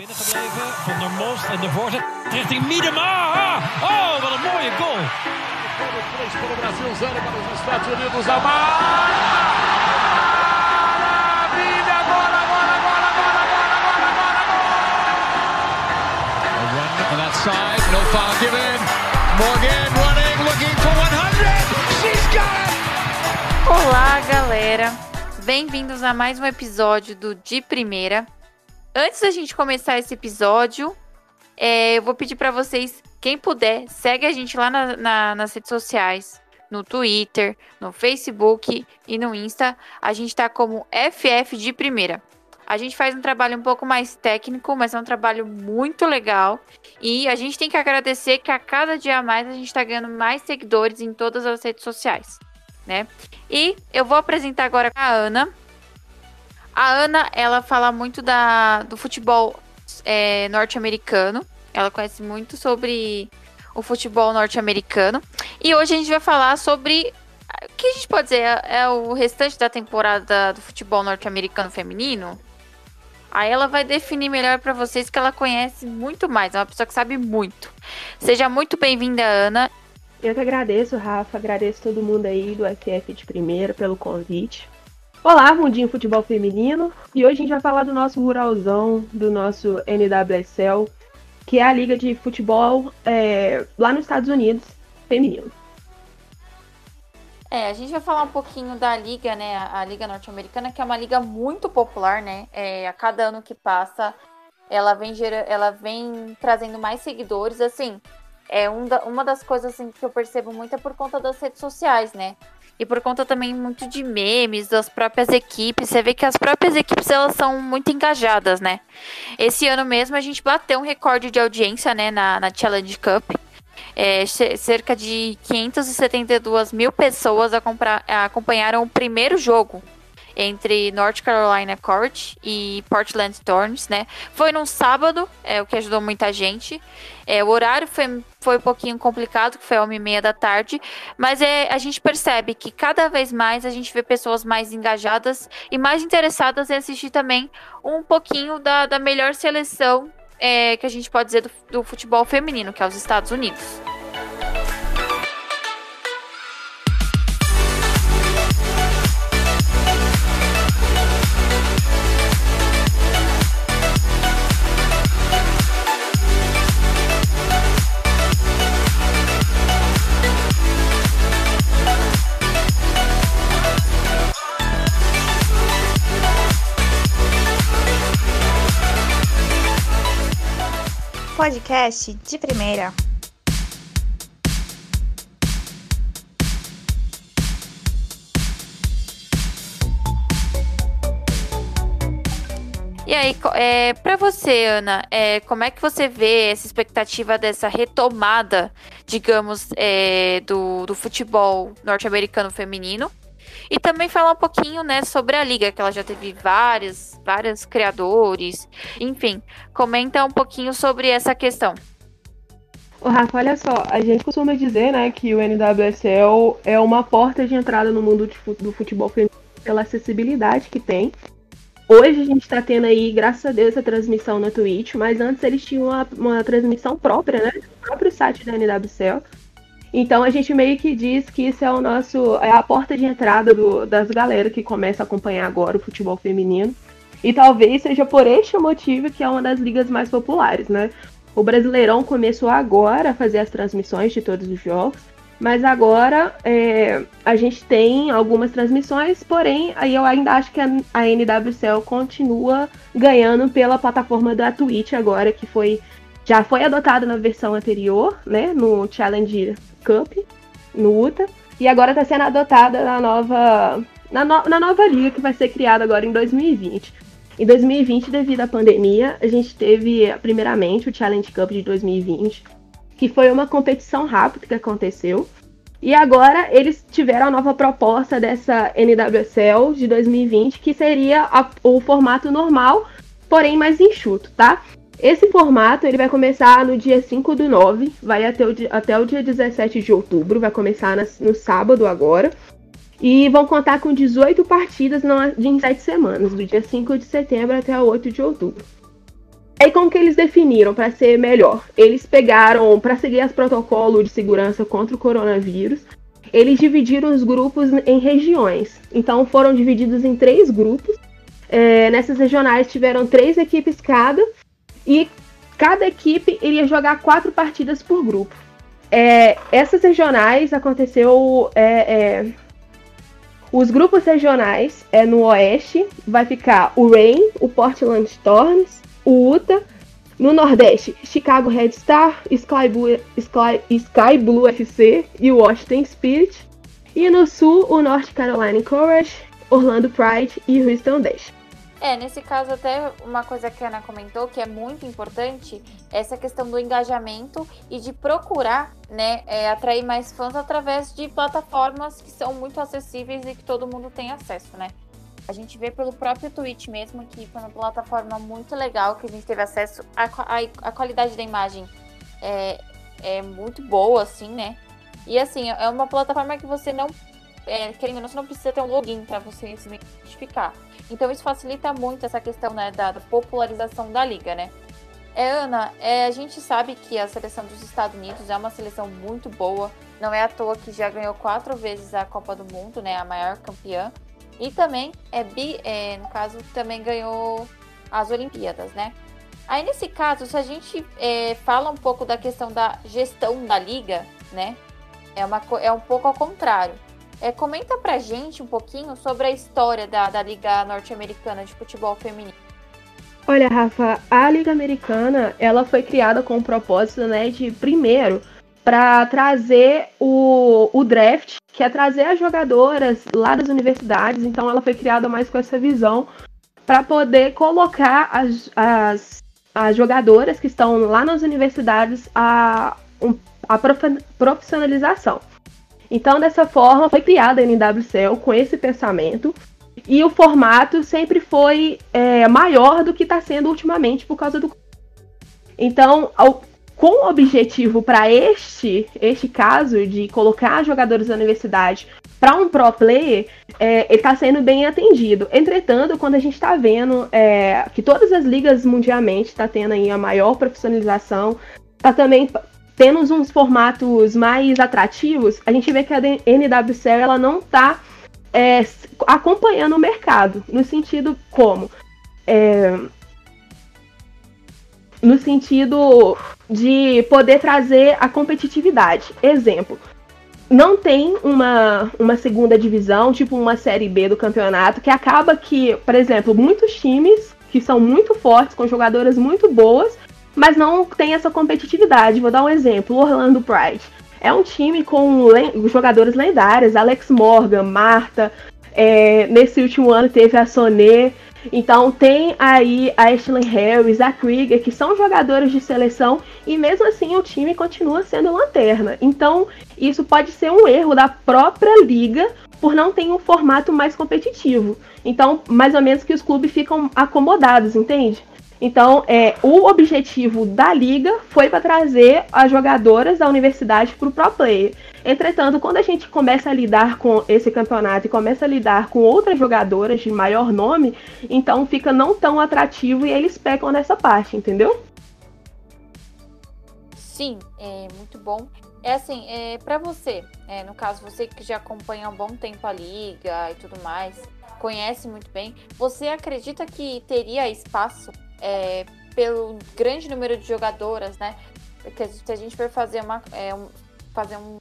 binnengebleven. Van der Most en de voorzet richting Miedema. Oh, wat een mooie goal. Três para o Brasil, zero para os Estados Unidos. Maravilha! Agora, agora, agora, agora, agora, agora, agora! A run on that side, no foul given. Morgan running, looking for 100. She's got it! Olá, galera! Bem-vindos a mais um episódio do De Primeira. Antes da gente começar esse episódio, é, eu vou pedir para vocês, quem puder, segue a gente lá na- na- nas redes sociais, no Twitter, no Facebook e no Insta. A gente tá como FF de Primeira. A gente faz um trabalho um pouco mais técnico, mas é um trabalho muito legal. E a gente tem que agradecer que a cada dia a mais a gente tá ganhando mais seguidores em todas as redes sociais, né? E eu vou apresentar agora a Ana. A Ana, ela fala muito da, do futebol é, norte-americano. Ela conhece muito sobre o futebol norte-americano. E hoje a gente vai falar sobre. O que a gente pode dizer? É, é o restante da temporada do futebol norte-americano feminino? Aí ela vai definir melhor para vocês que ela conhece muito mais. É uma pessoa que sabe muito. Seja muito bem-vinda, Ana. Eu que agradeço, Rafa, agradeço todo mundo aí do FF de primeira pelo convite. Olá, Mundinho Futebol Feminino. E hoje a gente vai falar do nosso ruralzão, do nosso NWSL, que é a liga de futebol é, lá nos Estados Unidos, feminino. É, a gente vai falar um pouquinho da liga, né? A, liga norte-americana, que é uma liga muito popular, né? É, a cada ano que passa, ela vem gera, ela vem trazendo mais seguidores. Assim, é um da- uma das coisas assim, que eu percebo muito é por conta das redes sociais, né? E por conta também muito de memes das próprias equipes. Você vê que as próprias equipes elas são muito engajadas, né? Esse ano mesmo a gente bateu um recorde de audiência, né? Na, na Challenge Cup. É, ce- cerca de 572 mil pessoas acompanharam o primeiro jogo entre North Carolina Court e Portland Storms, né? Foi num sábado, é o que ajudou muita gente. É, o horário foi, foi um pouquinho complicado, que foi uma e meia da tarde, mas é, a gente percebe que cada vez mais a gente vê pessoas mais engajadas e mais interessadas em assistir também um pouquinho da, da melhor seleção é, que a gente pode dizer do, do futebol feminino, que é os Estados Unidos. Podcast de primeira. E aí, é, para você, Ana, é, como é que você vê essa expectativa dessa retomada, digamos, é, do, do futebol norte-americano feminino? E também falar um pouquinho, né, sobre a liga, que ela já teve vários, vários criadores, enfim, comenta um pouquinho sobre essa questão. Ô, Rafa, olha só, a gente costuma dizer, né, que o NWSL é uma porta de entrada no mundo do futebol feminino pela acessibilidade que tem. Hoje a gente tá tendo aí, graças a Deus, a transmissão na Twitch, mas antes eles tinham uma, uma transmissão própria, né, próprio site da NWSL. Então a gente meio que diz que isso é o nosso, é a porta de entrada do- das galera que começa a acompanhar agora o futebol feminino. E talvez seja por este motivo que é uma das ligas mais populares, né? O Brasileirão começou agora a fazer as transmissões de todos os jogos, mas agora é, a gente tem algumas transmissões, porém aí eu ainda acho que a, NWCL continua ganhando pela plataforma da Twitch agora, que foi já foi adotada na versão anterior, né, no Challenge Cup, no UTA, e agora está sendo adotada na nova na, no- na nova liga que vai ser criada agora em 2020. Em 2020, devido à pandemia, a gente teve, primeiramente, o Challenge Cup de 2020, que foi uma competição rápida que aconteceu. E agora eles tiveram a nova proposta dessa NWSL de 2020, que seria a- o formato normal, porém mais enxuto, tá? Esse formato ele vai começar no dia 5 do 9, vai até o, di- até o dia 17 de outubro, vai começar nas- no sábado agora. E vão contar com 18 partidas no- em 7 semanas, do dia 5 de setembro até o 8 de outubro. Aí como que eles definiram para ser melhor? Eles pegaram para seguir as protocolos de segurança contra o coronavírus. Eles dividiram os grupos em regiões. Então foram divididos em três grupos. É, nessas regionais tiveram três equipes cada e cada equipe iria jogar quatro partidas por grupo. É, essas regionais aconteceu é, é, os grupos regionais é no oeste vai ficar o Rain, o Portland Storms, o Utah. No Nordeste, Chicago Red Star, Sky Blue, Sky, Sky Blue FC e o Washington Spirit. E no Sul, o North Carolina Courage, Orlando Pride e Houston Dash. É, nesse caso até uma coisa que a Ana comentou que é muito importante, é essa questão do engajamento e de procurar, né, é, atrair mais fãs através de plataformas que são muito acessíveis e que todo mundo tem acesso, né? A gente vê pelo próprio Twitch mesmo que foi uma plataforma muito legal que a gente teve acesso. A, a, a qualidade da imagem é, é muito boa, assim, né? E assim, é uma plataforma que você não. É, querendo ou não, você não precisa ter um login para você se identificar. Então isso facilita muito essa questão né, da, popularização da liga, né? É, Ana, é, a gente sabe que a seleção dos Estados Unidos é uma seleção muito boa. Não é à toa que já ganhou quatro vezes a Copa do Mundo, né? A maior campeã. E também, é, bi, é, no caso, também ganhou as Olimpíadas, né? Aí, nesse caso, se a gente é, fala um pouco da questão da gestão da liga, né? É, uma, é um pouco ao contrário. É, comenta pra gente um pouquinho sobre a história da, da Liga Norte-Americana de Futebol Feminino. Olha, Rafa, a Liga Americana, ela foi criada com o propósito, né, de, primeiro, para trazer o, o draft, que é trazer as jogadoras lá das universidades. Então ela foi criada mais com essa visão para poder colocar as, as, as jogadoras que estão lá nas universidades a, a profissionalização. Então, dessa forma, foi criada a NWCL com esse pensamento. E o formato sempre foi é, maior do que está sendo ultimamente por causa do. Então, ao, com o objetivo para este, este caso de colocar jogadores da universidade para um pro player, é, ele está sendo bem atendido. Entretanto, quando a gente está vendo é, que todas as ligas mundialmente está tendo aí a maior profissionalização, está também tendo uns formatos mais atrativos, a gente vê que a NWCL ela não está é, acompanhando o mercado, no sentido como é, no sentido de poder trazer a competitividade. Exemplo, não tem uma, uma segunda divisão, tipo uma série B do campeonato, que acaba que, por exemplo, muitos times que são muito fortes, com jogadoras muito boas, mas não tem essa competitividade. Vou dar um exemplo: o Orlando Pride. É um time com jogadores lendários, Alex Morgan, Marta. É, nesse último ano teve a Soné. Então tem aí a Ashley Harris, a Krieger, que são jogadores de seleção e mesmo assim o time continua sendo lanterna. Então isso pode ser um erro da própria liga por não ter um formato mais competitivo. Então, mais ou menos que os clubes ficam acomodados, entende? Então, é, o objetivo da liga foi para trazer as jogadoras da universidade para o pro player. Entretanto, quando a gente começa a lidar com esse campeonato e começa a lidar com outras jogadoras de maior nome, então fica não tão atrativo e eles pecam nessa parte, entendeu? Sim, é muito bom. É assim, é, para você, é, no caso, você que já acompanha há um bom tempo a liga e tudo mais, conhece muito bem, você acredita que teria espaço é, pelo grande número de jogadoras, né? Porque se a gente for fazer, uma, é, um, fazer um,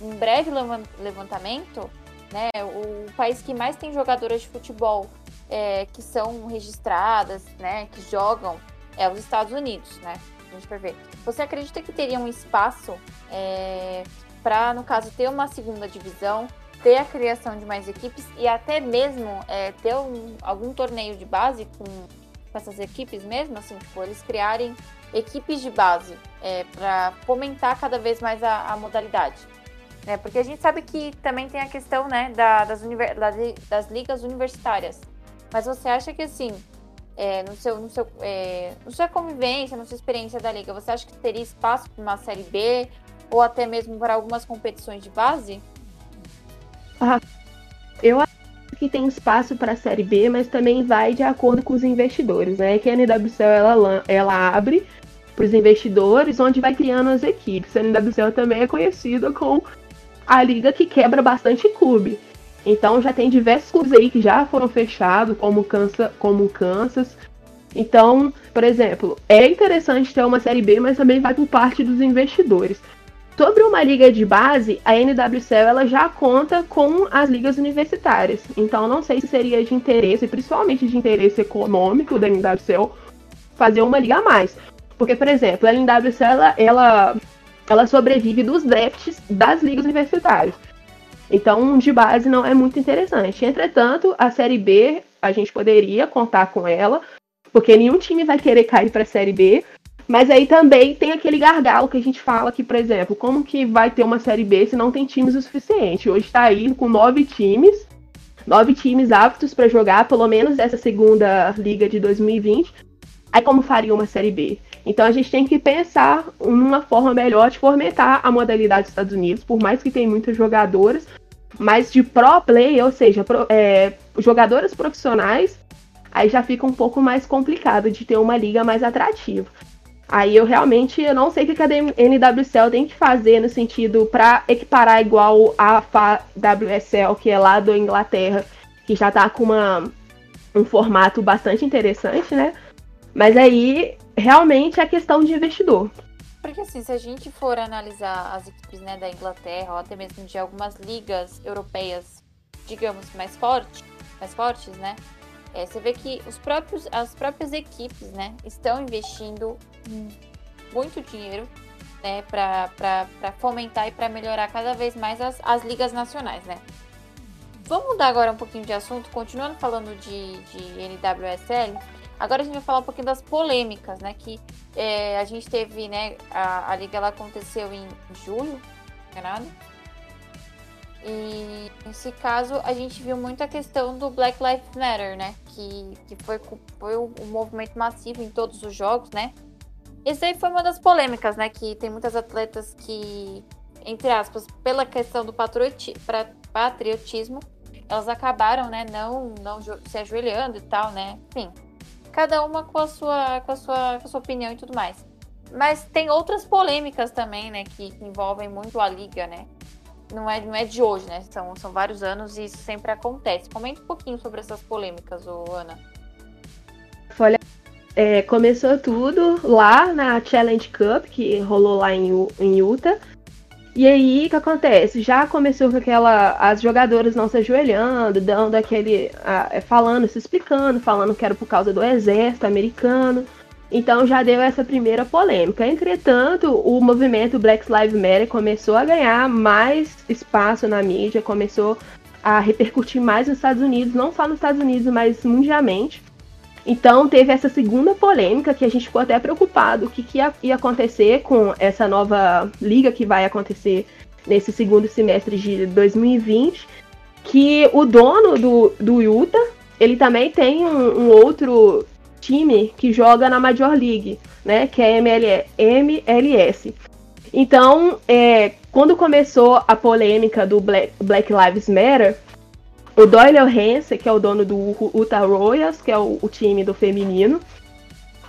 um breve levantamento, né? O país que mais tem jogadoras de futebol é, que são registradas, né? Que jogam é os Estados Unidos, né? A gente ver. Você acredita que teria um espaço é, para, no caso, ter uma segunda divisão, ter a criação de mais equipes e até mesmo é, ter um, algum torneio de base com com essas equipes mesmo, assim, tipo, eles criarem equipes de base é, para fomentar cada vez mais a, a modalidade. Né? Porque a gente sabe que também tem a questão né, da, das, univer, das ligas universitárias. Mas você acha que assim, é, no seu, no seu, é, no sua convivência, na sua experiência da liga, você acha que teria espaço para uma série B ou até mesmo para algumas competições de base? Ah, que tem espaço para a Série B, mas também vai de acordo com os investidores, né? Que a NWCL ela, ela abre para os investidores, onde vai criando as equipes. A NWCL também é conhecida como a liga que quebra bastante clube. Então já tem diversos clubes aí que já foram fechados, como Kansas, como Kansas. Então, por exemplo, é interessante ter uma série B, mas também vai por parte dos investidores. Sobre uma liga de base, a NWCL ela já conta com as ligas universitárias. Então não sei se seria de interesse, principalmente de interesse econômico da NWCL, fazer uma liga a mais. Porque, por exemplo, a NWC ela, ela, ela sobrevive dos drafts das ligas universitárias. Então, de base não é muito interessante. Entretanto, a Série B, a gente poderia contar com ela, porque nenhum time vai querer cair para a Série B. Mas aí também tem aquele gargalo que a gente fala que, por exemplo, como que vai ter uma Série B se não tem times o suficiente? Hoje está aí com nove times, nove times aptos para jogar, pelo menos essa segunda liga de 2020. Aí como faria uma Série B? Então a gente tem que pensar numa forma melhor de fomentar a modalidade dos Estados Unidos, por mais que tem muitas jogadoras, mas de pro play, ou seja, pro, é, jogadoras profissionais, aí já fica um pouco mais complicado de ter uma liga mais atrativa. Aí eu realmente eu não sei o que a NWSL tem que fazer no sentido para equiparar igual a WSL, que é lá da Inglaterra, que já tá com uma, um formato bastante interessante, né? Mas aí realmente é questão de investidor. Porque assim, se a gente for analisar as equipes né, da Inglaterra ou até mesmo de algumas ligas europeias, digamos, mais fortes, mais fortes, né? É, você vê que os próprios, as próprias equipes né, estão investindo muito dinheiro né, para fomentar e para melhorar cada vez mais as, as ligas nacionais, né? Vamos mudar agora um pouquinho de assunto, continuando falando de, de NWSL. Agora a gente vai falar um pouquinho das polêmicas, né? Que é, a gente teve, né? A, a liga ela aconteceu em julho, não é nada. E nesse caso a gente viu muito a questão do Black Lives Matter, né? Que, que foi, foi um movimento massivo em todos os jogos, né? Esse aí foi uma das polêmicas, né? Que tem muitas atletas que, entre aspas, pela questão do patriotismo, elas acabaram, né? Não, não se ajoelhando e tal, né? Enfim, cada uma com a sua, com a sua, com a sua opinião e tudo mais. Mas tem outras polêmicas também, né, que envolvem muito a liga, né? Não é, não é de hoje, né? São, são vários anos e isso sempre acontece. Comenta um pouquinho sobre essas polêmicas, ô, Ana. Olha, é, começou tudo lá na Challenge Cup, que rolou lá em, em Utah. E aí, o que acontece? Já começou com aquela. as jogadoras não se ajoelhando, dando aquele. A, falando, se explicando, falando que era por causa do exército americano. Então já deu essa primeira polêmica. Entretanto, o movimento Black Lives Matter começou a ganhar mais espaço na mídia, começou a repercutir mais nos Estados Unidos, não só nos Estados Unidos, mas mundialmente. Então teve essa segunda polêmica que a gente ficou até preocupado o que, que ia, ia, acontecer com essa nova liga que vai acontecer nesse segundo semestre de 2020, que o dono do, do Utah, ele também tem um, um outro time que joga na Major League, né, que é ML, MLS. Então, é, quando começou a polêmica do Black, Black Lives Matter, o Doyle Hance, que é o dono do Utah Royals, que é o, o time do feminino,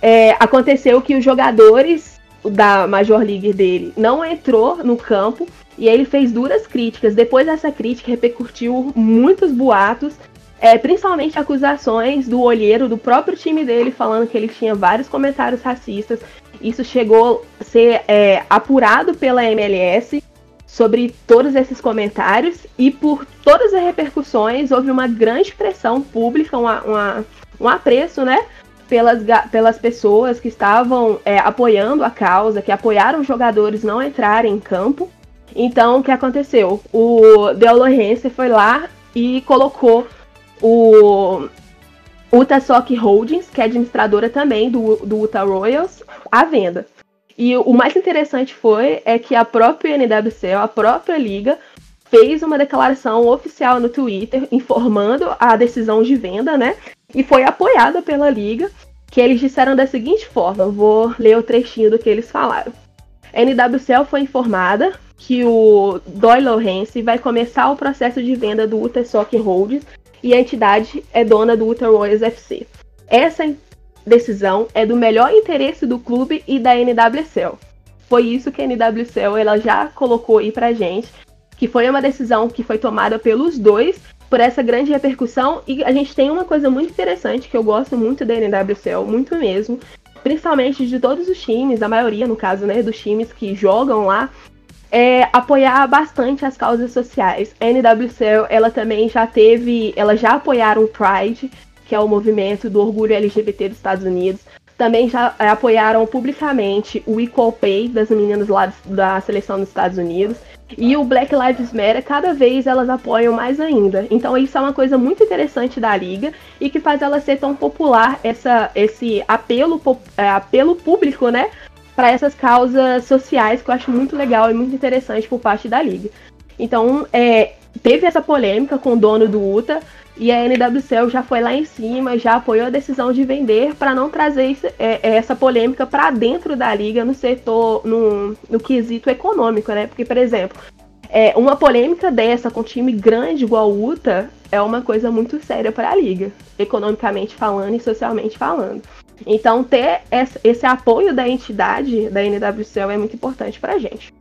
é, aconteceu que os jogadores da Major League dele não entrou no campo e ele fez duras críticas. Depois dessa crítica repercutiu muitos boatos, é, principalmente acusações do olheiro do próprio time dele falando que ele tinha vários comentários racistas. Isso chegou a ser é, apurado pela MLS sobre todos esses comentários e por todas as repercussões houve uma grande pressão pública, uma, uma, um apreço, né? Pelas, pelas pessoas que estavam é, apoiando a causa, que apoiaram os jogadores não entrarem em campo. Então, o que aconteceu? O De Alorense foi lá e colocou o Utah Sock Holdings, que é administradora também do, do Utah Royals, à venda. E o mais interessante foi é que a própria NWCL, a própria liga, fez uma declaração oficial no Twitter informando a decisão de venda, né? E foi apoiada pela liga, que eles disseram da seguinte forma, vou ler o trechinho do que eles falaram. A NWCL foi informada que o Doyle Lawrence vai começar o processo de venda do Utah Soccer Holdings e a entidade é dona do Ultra Royals FC. Essa decisão é do melhor interesse do clube e da NWCL. Foi isso que a NWCL ela já colocou aí pra gente, que foi uma decisão que foi tomada pelos dois por essa grande repercussão e a gente tem uma coisa muito interessante que eu gosto muito da NWCL, muito mesmo, principalmente de todos os times, a maioria no caso, né, dos times que jogam lá, é apoiar bastante as causas sociais. A NWCL, ela também já teve, ela já apoiaram o Pride, que é o movimento do orgulho LGBT dos Estados Unidos. Também já é, apoiaram publicamente o Equal Pay das meninas lá da seleção dos Estados Unidos. E o Black Lives Matter, cada vez elas apoiam mais ainda. Então isso é uma coisa muito interessante da liga e que faz ela ser tão popular, essa, esse apelo, é, apelo público, né? Para essas causas sociais que eu acho muito legal e muito interessante por parte da liga. Então, é, teve essa polêmica com o dono do UTA, e a NWCL já foi lá em cima, já apoiou a decisão de vender para não trazer é, é essa polêmica para dentro da liga no setor, no, no quesito econômico, né? Porque, por exemplo, é, uma polêmica dessa com um time grande igual o UTA é uma coisa muito séria para a liga, economicamente falando e socialmente falando. Então, ter esse apoio da entidade da NWCL é muito importante para a gente.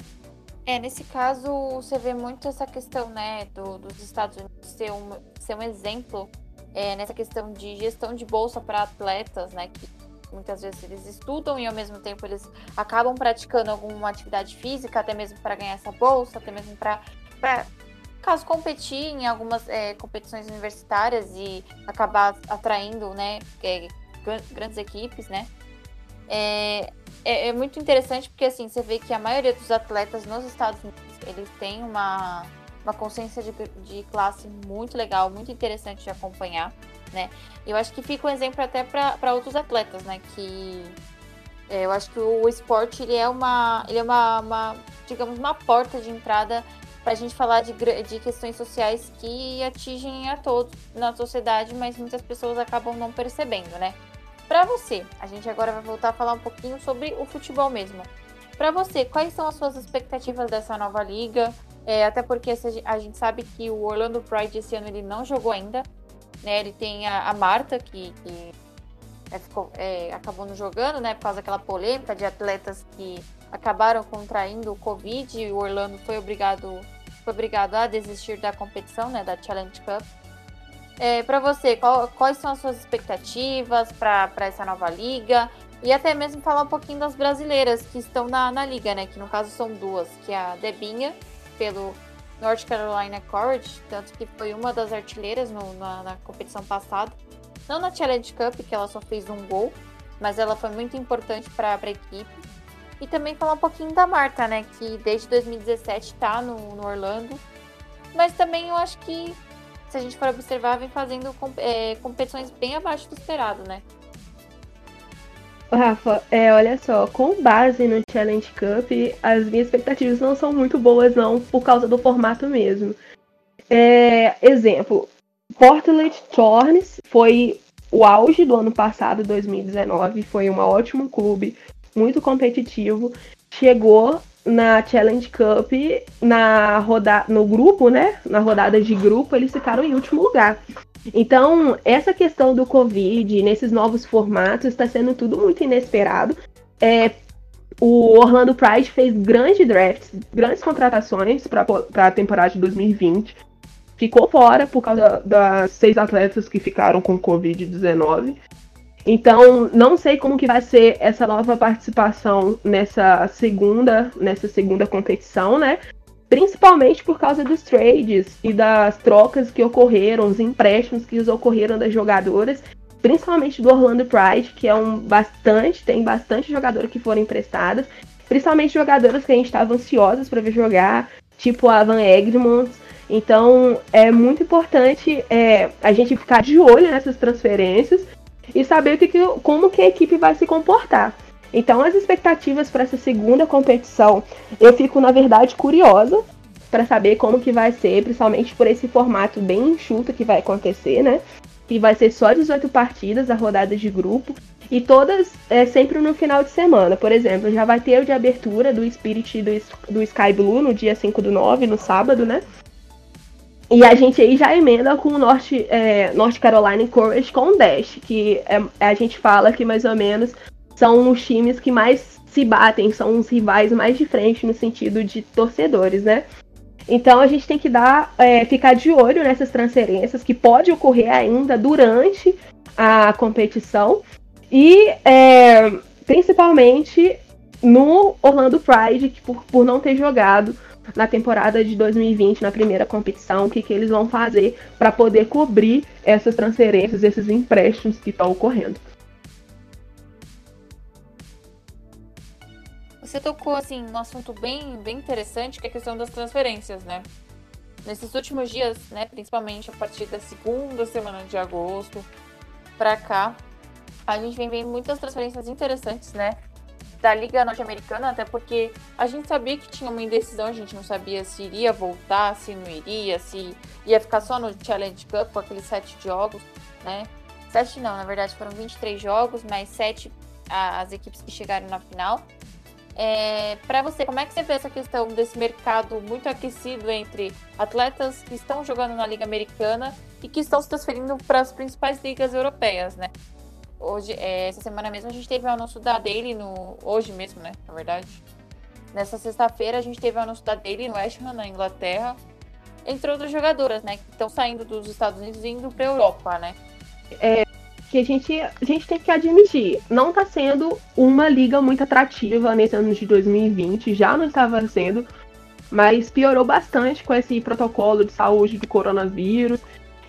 É, nesse caso, você vê muito essa questão, né, do, dos Estados Unidos ser um, ser um exemplo é, nessa questão de gestão de bolsa para atletas, né, que muitas vezes eles estudam e ao mesmo tempo eles acabam praticando alguma atividade física, até mesmo para ganhar essa bolsa, até mesmo para caso competir em algumas é, competições universitárias e acabar atraindo, né, é, grandes equipes, né. É, é, é, muito interessante porque assim você vê que a maioria dos atletas nos Estados Unidos eles têm uma, uma consciência de, de classe muito legal, muito interessante de acompanhar, né? Eu acho que fica um exemplo até para outros atletas, né? Que é, eu acho que o esporte ele é uma, ele é uma, uma digamos, uma porta de entrada para a gente falar de, de questões sociais que atingem a todos na sociedade, mas muitas pessoas acabam não percebendo, né? Para você, a gente agora vai voltar a falar um pouquinho sobre o futebol mesmo. Para você, quais são as suas expectativas dessa nova liga? É, até porque a gente sabe que o Orlando Pride esse ano ele não jogou ainda. Né? Ele tem a, a Marta, que, que é, ficou, é, acabou não jogando, né? Por causa daquela polêmica de atletas que acabaram contraindo o Covid e o Orlando foi obrigado, foi obrigado a desistir da competição, né? Da Challenge Cup. É, para você, qual, quais são as suas expectativas para essa nova liga? E até mesmo falar um pouquinho das brasileiras que estão na, na liga, né? Que no caso são duas, que é a Debinha, pelo North Carolina Courage, tanto que foi uma das artilheiras no, na, na competição passada. Não na Challenge Cup, que ela só fez um gol, mas ela foi muito importante para a equipe. E também falar um pouquinho da Marta, né? Que desde 2017 está no, no Orlando. Mas também eu acho que se a gente for observar, vem fazendo é, competições bem abaixo do esperado, né? Rafa, é, olha só, com base no Challenge Cup, as minhas expectativas não são muito boas, não, por causa do formato mesmo. É, exemplo, Portland Thorns foi o auge do ano passado, 2019, foi um ótimo clube, muito competitivo, chegou na Challenge Cup, na roda no grupo, né? Na rodada de grupo, eles ficaram em último lugar. Então, essa questão do Covid, nesses novos formatos, está sendo tudo muito inesperado. É, o Orlando Pride fez grandes drafts, grandes contratações para a temporada de 2020. Ficou fora por causa das seis atletas que ficaram com Covid-19. Então, não sei como que vai ser essa nova participação nessa segunda, nessa segunda competição, né? Principalmente por causa dos trades e das trocas que ocorreram, os empréstimos que ocorreram das jogadoras, principalmente do Orlando Pride, que é um bastante, tem bastante jogadoras que foram emprestadas, principalmente jogadoras que a gente estava ansiosas para ver jogar, tipo a Van Egmont. Então, é muito importante é, a gente ficar de olho nessas transferências e saber que, como que a equipe vai se comportar. Então, as expectativas para essa segunda competição, eu fico na verdade curiosa para saber como que vai ser, principalmente por esse formato bem enxuto que vai acontecer, né? Que vai ser só 18 partidas, a rodada de grupo, e todas é sempre no final de semana. Por exemplo, já vai ter o de abertura do Spirit do, do Sky Blue no dia 5 do 9, no sábado, né? E a gente aí já emenda com o North, é, North Carolina Courage com o Dash, que é, a gente fala que mais ou menos são os times que mais se batem, são os rivais mais de frente no sentido de torcedores, né? Então a gente tem que dar, é, ficar de olho nessas transferências que pode ocorrer ainda durante a competição e é, principalmente no Orlando Pride, que por, por não ter jogado na temporada de 2020, na primeira competição, o que, que eles vão fazer para poder cobrir essas transferências, esses empréstimos que estão ocorrendo. Você tocou assim num assunto bem, bem interessante, que é a questão das transferências, né? Nesses últimos dias, né, principalmente a partir da segunda semana de agosto para cá, a gente vem vendo muitas transferências interessantes, né? Da Liga Norte-Americana, até porque a gente sabia que tinha uma indecisão, a gente não sabia se iria voltar, se não iria, se ia ficar só no Challenge Cup com aqueles sete jogos, né? Sete não, na verdade foram 23 jogos, mais sete as equipes que chegaram na final. É, para você, como é que você vê essa questão desse mercado muito aquecido entre atletas que estão jogando na Liga Americana e que estão se transferindo para as principais ligas europeias, né? Hoje, é, essa semana mesmo, a gente teve o anúncio da Daily no. Hoje mesmo, né? Na verdade. Nessa sexta-feira, a gente teve o anúncio da Daily no West Ham, na Inglaterra. Entre outras jogadoras, né? Que estão saindo dos Estados Unidos e indo para a Europa, né? É, que a gente, a gente tem que admitir, não está sendo uma liga muito atrativa nesse ano de 2020, já não estava sendo, mas piorou bastante com esse protocolo de saúde do coronavírus,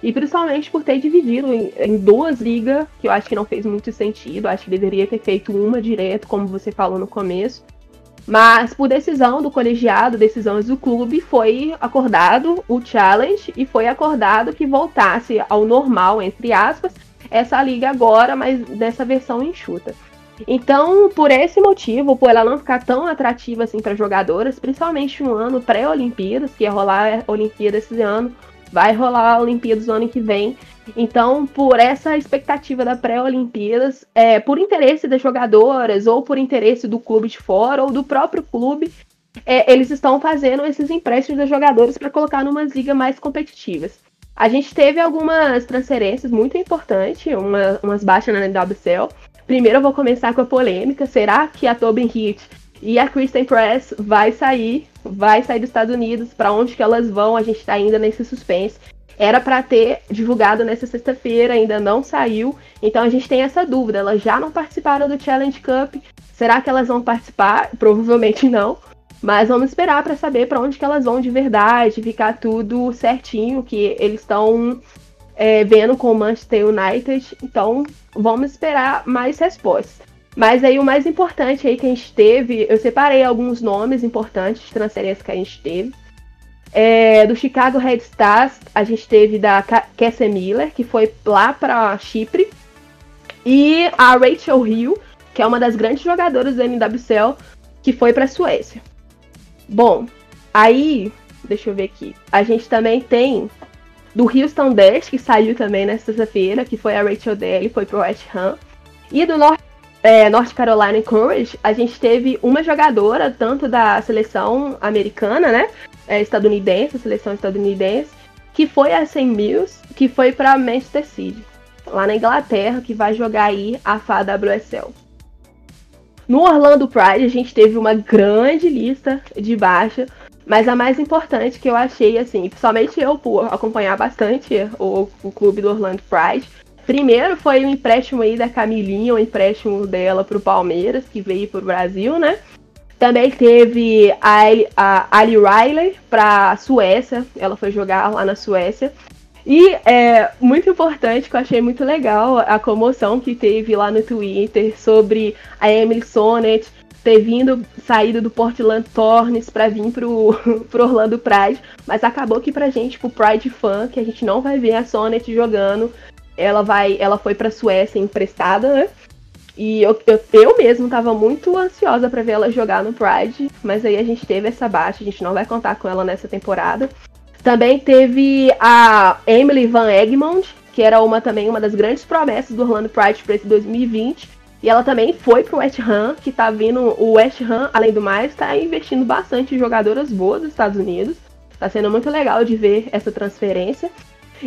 e principalmente por ter dividido em, em duas ligas, que eu acho que não fez muito sentido, acho que deveria ter feito uma direto, como você falou no começo. Mas por decisão do colegiado, decisões do clube, foi acordado o challenge e foi acordado que voltasse ao normal, entre aspas, essa liga agora, mas dessa versão enxuta. Então, por esse motivo, por ela não ficar tão atrativa assim para jogadoras, principalmente no ano pré-Olimpíadas, que ia rolar a Olimpíada esse ano, vai rolar a Olimpíadas no ano que vem. Então, por essa expectativa da pré-Olimpíadas, é, por interesse das jogadoras, ou por interesse do clube de fora, ou do próprio clube, é, eles estão fazendo esses empréstimos das jogadoras para colocar numa liga mais competitivas. A gente teve algumas transferências muito importantes, uma, umas baixas na NWCL. Primeiro eu vou começar com a polêmica. Será que a Tobin Heat e a Kristen Press vai sair, vai sair dos Estados Unidos? Para onde que elas vão? A gente está ainda nesse suspense. Era para ter divulgado nessa sexta-feira, ainda não saiu. Então a gente tem essa dúvida. Elas já não participaram do Challenge Cup. Será que elas vão participar? Provavelmente não. Mas vamos esperar para saber para onde que elas vão de verdade, ficar tudo certinho, que eles estão é, vendo com o Manchester United. Então, vamos esperar mais respostas. Mas aí o mais importante aí que a gente teve, eu separei alguns nomes importantes de transferência que a gente teve. É, do Chicago Red Stars, a gente teve da Cassie Miller, que foi lá para Chipre. E a Rachel Hill, que é uma das grandes jogadoras do NWCL, que foi para Suécia. Bom, aí, deixa eu ver aqui. A gente também tem do Houston Dash, que saiu também nesta sexta-feira, que foi a Rachel Daly, foi pro West Ham. E do North, é, North Carolina Courage, a gente teve uma jogadora, tanto da seleção americana, né? É, estadunidense, seleção estadunidense, que foi a St. Mills, que foi para Manchester City, lá na Inglaterra, que vai jogar aí a FAWSL. No Orlando Pride, a gente teve uma grande lista de baixa, mas a mais importante que eu achei, assim, principalmente eu por acompanhar bastante o, o clube do Orlando Pride. Primeiro foi o empréstimo aí da Camilinha, o empréstimo dela para o Palmeiras, que veio para o Brasil, né? Também teve a, Ali Riley para a Suécia, ela foi jogar lá na Suécia. E é muito importante, que eu achei muito legal a comoção que teve lá no Twitter sobre a Emily Sonnet ter vindo, saído do Portland Thorns para vir pro, pro Orlando Pride, mas acabou que pra gente, pro Pride Fan, que a gente não vai ver a Sonnet jogando, ela vai, ela foi pra Suécia emprestada, né? E eu, eu, eu mesmo tava muito ansiosa para ver ela jogar no Pride, mas aí a gente teve essa baixa, a gente não vai contar com ela nessa temporada. Também teve a Emily Van Egmond, que era uma também uma das grandes promessas do Orlando Pride para esse 2020. E ela também foi pro West Ham, que tá vindo. O West Ham, além do mais, está investindo bastante em jogadoras boas dos Estados Unidos. Tá sendo muito legal de ver essa transferência.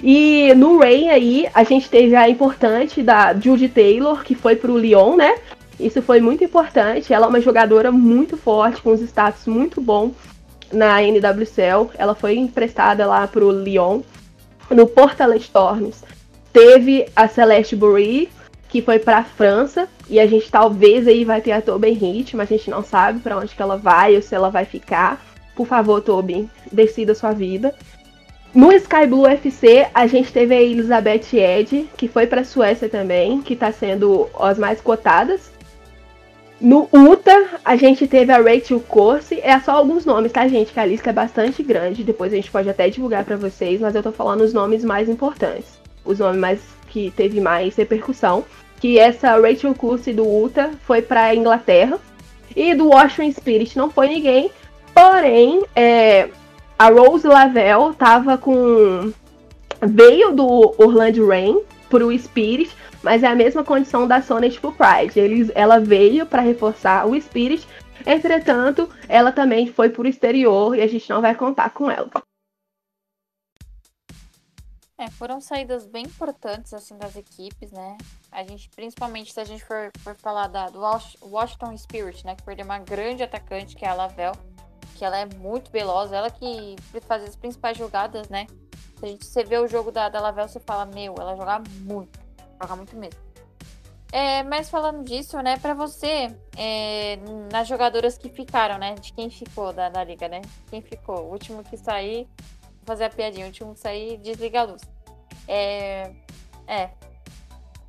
E no Ray aí, a gente teve a importante da Judy Taylor, que foi pro Lyon, né? Isso foi muito importante. Ela é uma jogadora muito forte, com os status muito bons na NWCL. Ela foi emprestada lá pro Lyon. No Portalet Storms, teve a Celeste Bourri, que foi para a França, e a gente talvez aí vai ter a Tobin Hit, mas a gente não sabe para onde que ela vai ou se ela vai ficar. Por favor, Tobin, decida sua vida. No Sky Blue FC, a gente teve a Elizabeth Ed, que foi para a Suécia também, que está sendo as mais cotadas. No UTA, a gente teve a Rachel Corsi. É só alguns nomes, tá, gente? Que a lista é bastante grande. Depois a gente pode até divulgar para vocês, mas eu tô falando os nomes mais importantes. Os nomes mais que teve mais repercussão. Que essa Rachel Corsi do UTA foi para Inglaterra. E do Washington Spirit não foi ninguém. Porém, é, a Rose Lavelle tava com. Veio do Orlando Rain pro Spirit, mas é a mesma condição da Sonic pro Pride. Eles, ela veio para reforçar o Spirit, entretanto, ela também foi pro exterior e a gente não vai contar com ela. É, foram saídas bem importantes assim das equipes, né? A gente, principalmente se a gente for, for falar da, do Washington Spirit, né? Que perdeu uma grande atacante, que é a Lavelle que ela é muito veloz, ela que faz as principais jogadas, né? Se a gente você vê o jogo da, da Lavelle, você fala, meu, ela joga muito, joga muito mesmo. É, mas falando disso, né, para você, é, nas jogadoras que ficaram, né, de quem ficou da, da liga, né? Quem ficou? O último que sair, vou fazer a piadinha, o último que sair, desliga a luz. É, é,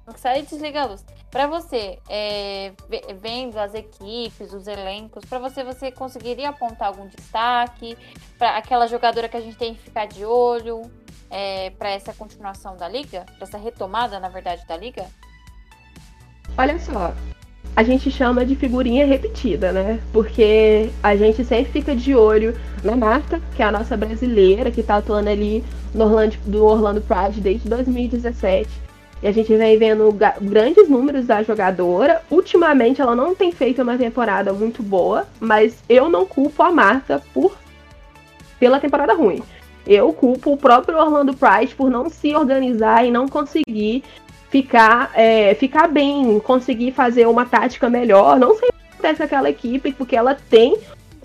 o que sair, desliga a luz. Para você, é, vendo as equipes, os elencos, para você, você conseguiria apontar algum destaque para aquela jogadora que a gente tem que ficar de olho é, para essa continuação da liga, para essa retomada, na verdade, da liga? Olha só, a gente chama de figurinha repetida, né? Porque a gente sempre fica de olho na Marta, que é a nossa brasileira, que tá atuando ali no Orlando, do Orlando Pride desde 2017. E a gente vem vendo grandes números da jogadora. Ultimamente ela não tem feito uma temporada muito boa, mas eu não culpo a Marta por pela temporada ruim. Eu culpo o próprio Orlando Price por não se organizar e não conseguir ficar, é, ficar bem, conseguir fazer uma tática melhor. Não sei o que acontece com aquela equipe, porque ela tem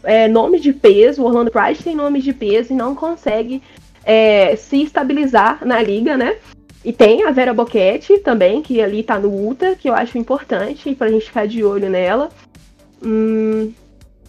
é, nomes de peso, o Orlando Price tem nomes de peso e não consegue é, se estabilizar na liga, né? E tem a Vera Boquete também, que ali tá no Ultra, que eu acho importante pra gente ficar de olho nela. Hum,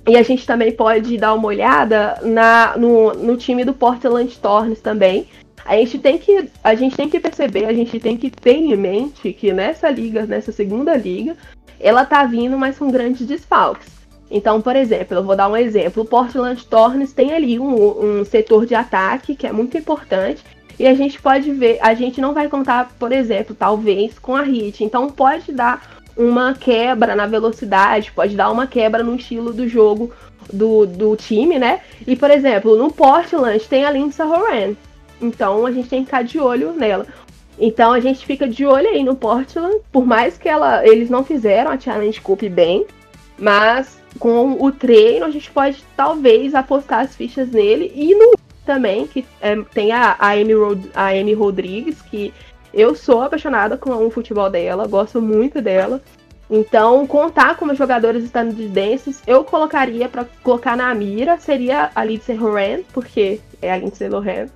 e a gente também pode dar uma olhada na, no, no time do Portland Storms também. A gente, tem que, a gente tem que perceber, a gente tem que ter em mente que nessa liga, nessa segunda liga, ela tá vindo, mas com grandes desfalques. Então, por exemplo, eu vou dar um exemplo. O Portland Storms tem ali um, um setor de ataque que é muito importante e a gente pode ver, a gente não vai contar, por exemplo, talvez com a hit. Então pode dar uma quebra na velocidade, pode dar uma quebra no estilo do jogo do, do time, né? E, por exemplo, no Portland tem a Lindsay Horan. Então a gente tem que ficar de olho nela. Então a gente fica de olho aí no Portland, por mais que ela, eles não fizeram a Challenge Cup bem, mas com o treino a gente pode talvez apostar as fichas nele e no também, que é, tem a, a, Amy Rod a Amy Rodrigues, que eu sou apaixonada com o futebol dela, gosto muito dela. Então, contar como jogadores estadunidenses, eu colocaria para colocar na mira seria a Lindsay Horan, porque é a Lindsay Lohan,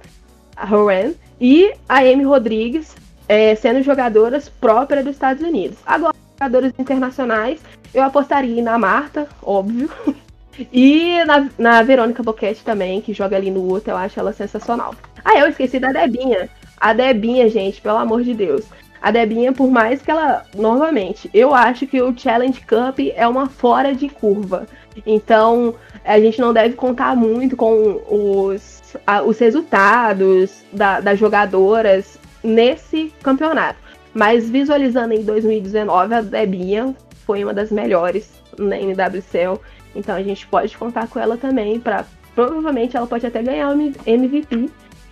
a Horan, e a Amy Rodrigues, é, sendo jogadoras próprias dos Estados Unidos. Agora, jogadores internacionais, eu apostaria na Marta, óbvio. E na, na Verônica Boquete também, que joga ali no Uta, eu acho ela sensacional. Ah, eu esqueci da Debinha. A Debinha, gente, pelo amor de Deus. A Debinha, por mais que ela. Novamente, eu acho que o Challenge Cup é uma fora de curva. Então, a gente não deve contar muito com os, a, os resultados da, das jogadoras nesse campeonato. Mas visualizando em 2019, a Debinha foi uma das melhores na NWCL. Então a gente pode contar com ela também para provavelmente ela pode até ganhar o MVP,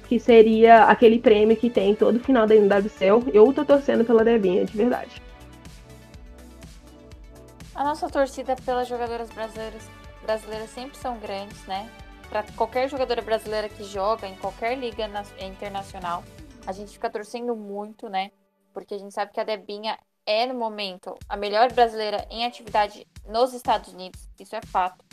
que seria aquele prêmio que tem todo final da NWCL. Eu tô torcendo pela Debinha, de verdade. A nossa torcida pelas jogadoras brasileiras, brasileiras sempre são grandes, né? para qualquer jogadora brasileira que joga em qualquer liga internacional. A gente fica torcendo muito, né? Porque a gente sabe que a Debinha é, no momento, a melhor brasileira em atividade nos Estados Unidos. Isso é fato,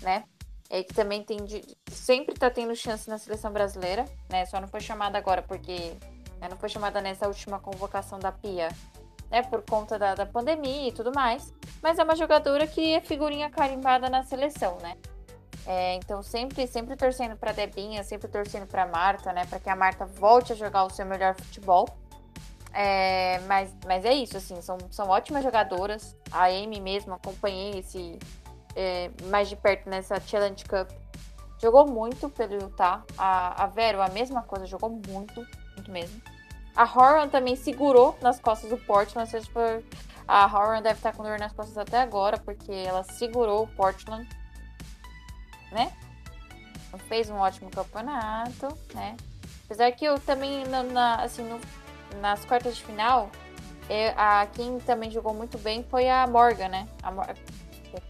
né? É que também tem de, sempre tá tendo chance na seleção brasileira, né? Só não foi chamada agora porque né, não foi chamada nessa última convocação da Pia, né? Por conta da, da pandemia e tudo mais. Mas é uma jogadora que é figurinha carimbada na seleção, né? É, então sempre sempre torcendo para Debinha, sempre torcendo para Marta, né? Para que a Marta volte a jogar o seu melhor futebol. É, mas, mas é isso, assim, são, são ótimas jogadoras. A Amy mesmo, acompanhei esse é, mais de perto nessa Challenge Cup. Jogou muito pelo Utah. A, a Vero, a mesma coisa, jogou muito, muito mesmo. A Horan também segurou nas costas do Portland. Seja por... A Horan deve estar com dor nas costas até agora, porque ela segurou o Portland, né? Fez um ótimo campeonato, né? Apesar que eu também, na, na assim, no, nas quartas de final, a quem também jogou muito bem foi a Morgan, né? A Mor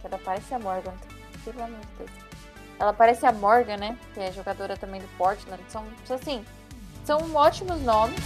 ela parece a Morgan, pelo amor de Deus. Ela parece a Morgan, né? Que é jogadora também do Portland. São, assim, são ótimos nomes.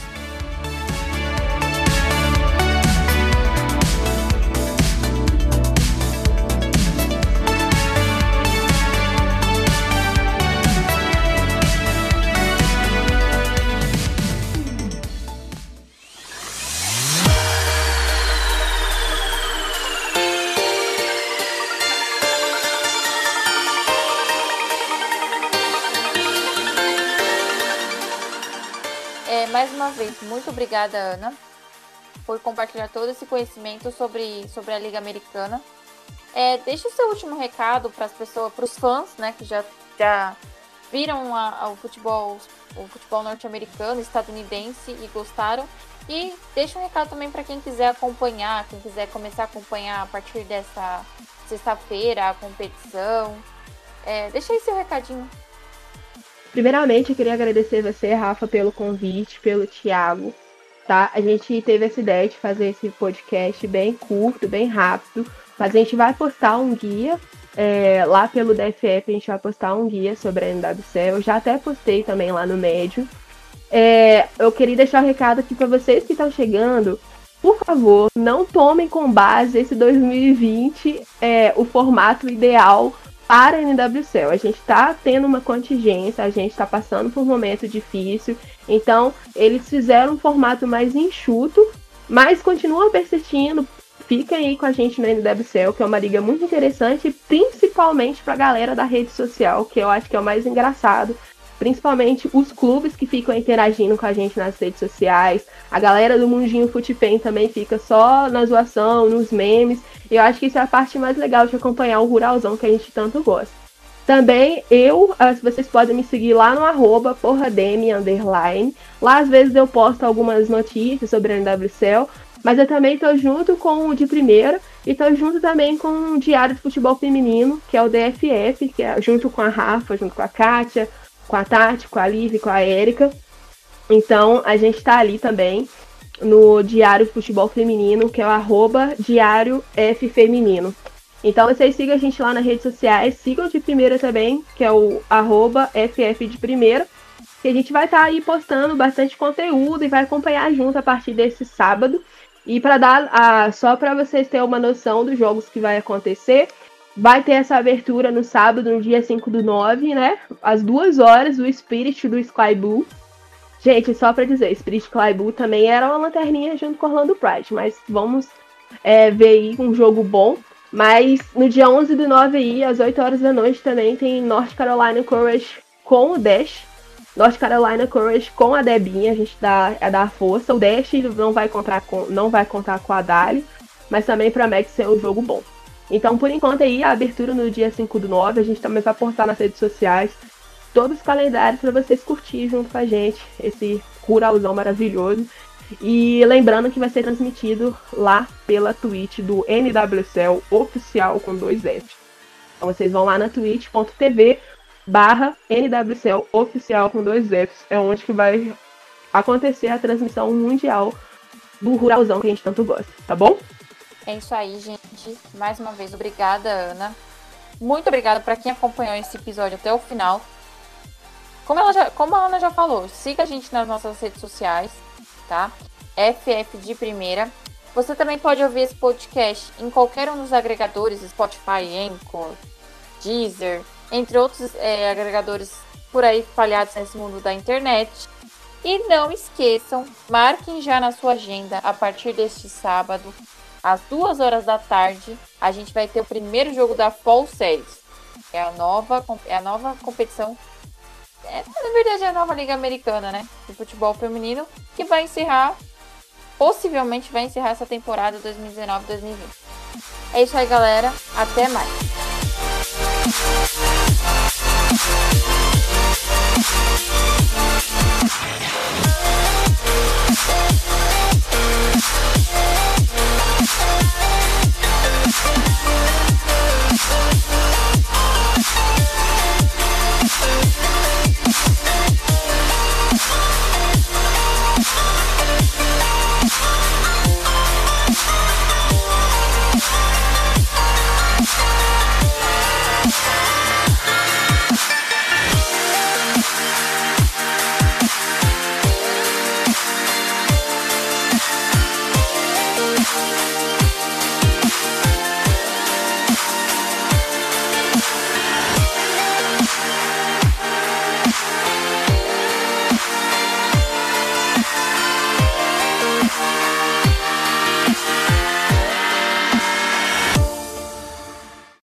Muito obrigada, Ana, por compartilhar todo esse conhecimento sobre, sobre a Liga Americana. É, deixe o seu último recado para as pessoas, para os fãs, né, que já, já viram a, a, o futebol, o futebol norte-americano, estadunidense e gostaram. E deixe um recado também para quem quiser acompanhar, quem quiser começar a acompanhar a partir dessa sexta-feira a competição. É, deixa aí seu recadinho. Primeiramente, eu queria agradecer você, Rafa, pelo convite, pelo Thiago, tá? A gente teve essa ideia de fazer esse podcast bem curto, bem rápido, mas a gente vai postar um guia é, lá pelo DFF, a gente vai postar um guia sobre a NWC. Eu já até postei também lá no Médio. É, eu queria deixar um recado aqui para vocês que estão chegando. Por favor, não tomem com base esse 2020 é, o formato ideal para a NWCL. A gente está tendo uma contingência, a gente está passando por um momento difícil, então eles fizeram um formato mais enxuto, mas continuam persistindo. Fiquem aí com a gente no NWCL, que é uma liga muito interessante, principalmente para a galera da rede social, que eu acho que é o mais engraçado principalmente os clubes que ficam interagindo com a gente nas redes sociais. A galera do Mundinho Futebem também fica só na zoação, nos memes. E eu acho que isso é a parte mais legal de acompanhar o ruralzão que a gente tanto gosta. Também eu, ah, vocês podem me seguir lá no arroba porrademi, underline. Lá às vezes eu posto algumas notícias sobre a NWCL, mas eu também tô junto com o de primeira e tô junto também com o Diário de Futebol Feminino, que é o DFF, que é junto com a Rafa, junto com a Kátia, com a Tati, com a Liv, com a Érica. Então a gente está ali também no Diário Futebol Feminino, que é o arroba Diário F Feminino. Então vocês sigam a gente lá nas redes sociais, sigam de primeira também, que é o arroba FF de primeira. Que a gente vai estar tá aí postando bastante conteúdo e vai acompanhar junto a partir desse sábado. E para dar a, só para vocês terem uma noção dos jogos que vai acontecer, Vai ter essa abertura no sábado, no dia 5 do 9, né? Às duas horas, o Spirit do Sky Blue. Gente, só pra dizer, Spirit Sky Blue também era uma lanterninha junto com Orlando Pride, mas vamos é, ver aí um jogo bom. Mas no dia 11 do 9 aí, às 8 horas da noite, também tem North Carolina Courage com o Dash. North Carolina Courage com a Debinha, a gente dá, é dar força. O Dash não vai contar com, não vai contar com a Dali, mas também promete ser um jogo bom. Então, por enquanto aí, a abertura no dia 5 do 9, a gente também vai postar nas redes sociais todos os calendários para vocês curtir junto com a gente esse ruralzão maravilhoso. E lembrando que vai ser transmitido lá pela Twitch do NWCL oficial com dois F. Então vocês vão lá na twitch.tv barra NWCL oficial com. É onde que vai acontecer a transmissão mundial do ruralzão que a gente tanto gosta, tá bom? É isso aí, gente. Mais uma vez, obrigada, Ana. Muito obrigada para quem acompanhou esse episódio até o final. Como, ela já, como a Ana já falou, siga a gente nas nossas redes sociais, tá? FF de primeira. Você também pode ouvir esse podcast em qualquer um dos agregadores, Spotify, Anchor, Deezer, entre outros é, agregadores por aí espalhados nesse mundo da internet. E não esqueçam, marquem já na sua agenda a partir deste sábado, às duas horas da tarde, a gente vai ter o primeiro jogo da Fall Series. É a nova, é a nova competição. É, na verdade, é a nova Liga Americana, né? De futebol feminino, que vai encerrar, possivelmente vai encerrar essa temporada 2019-2020. É isso aí, galera. Até mais.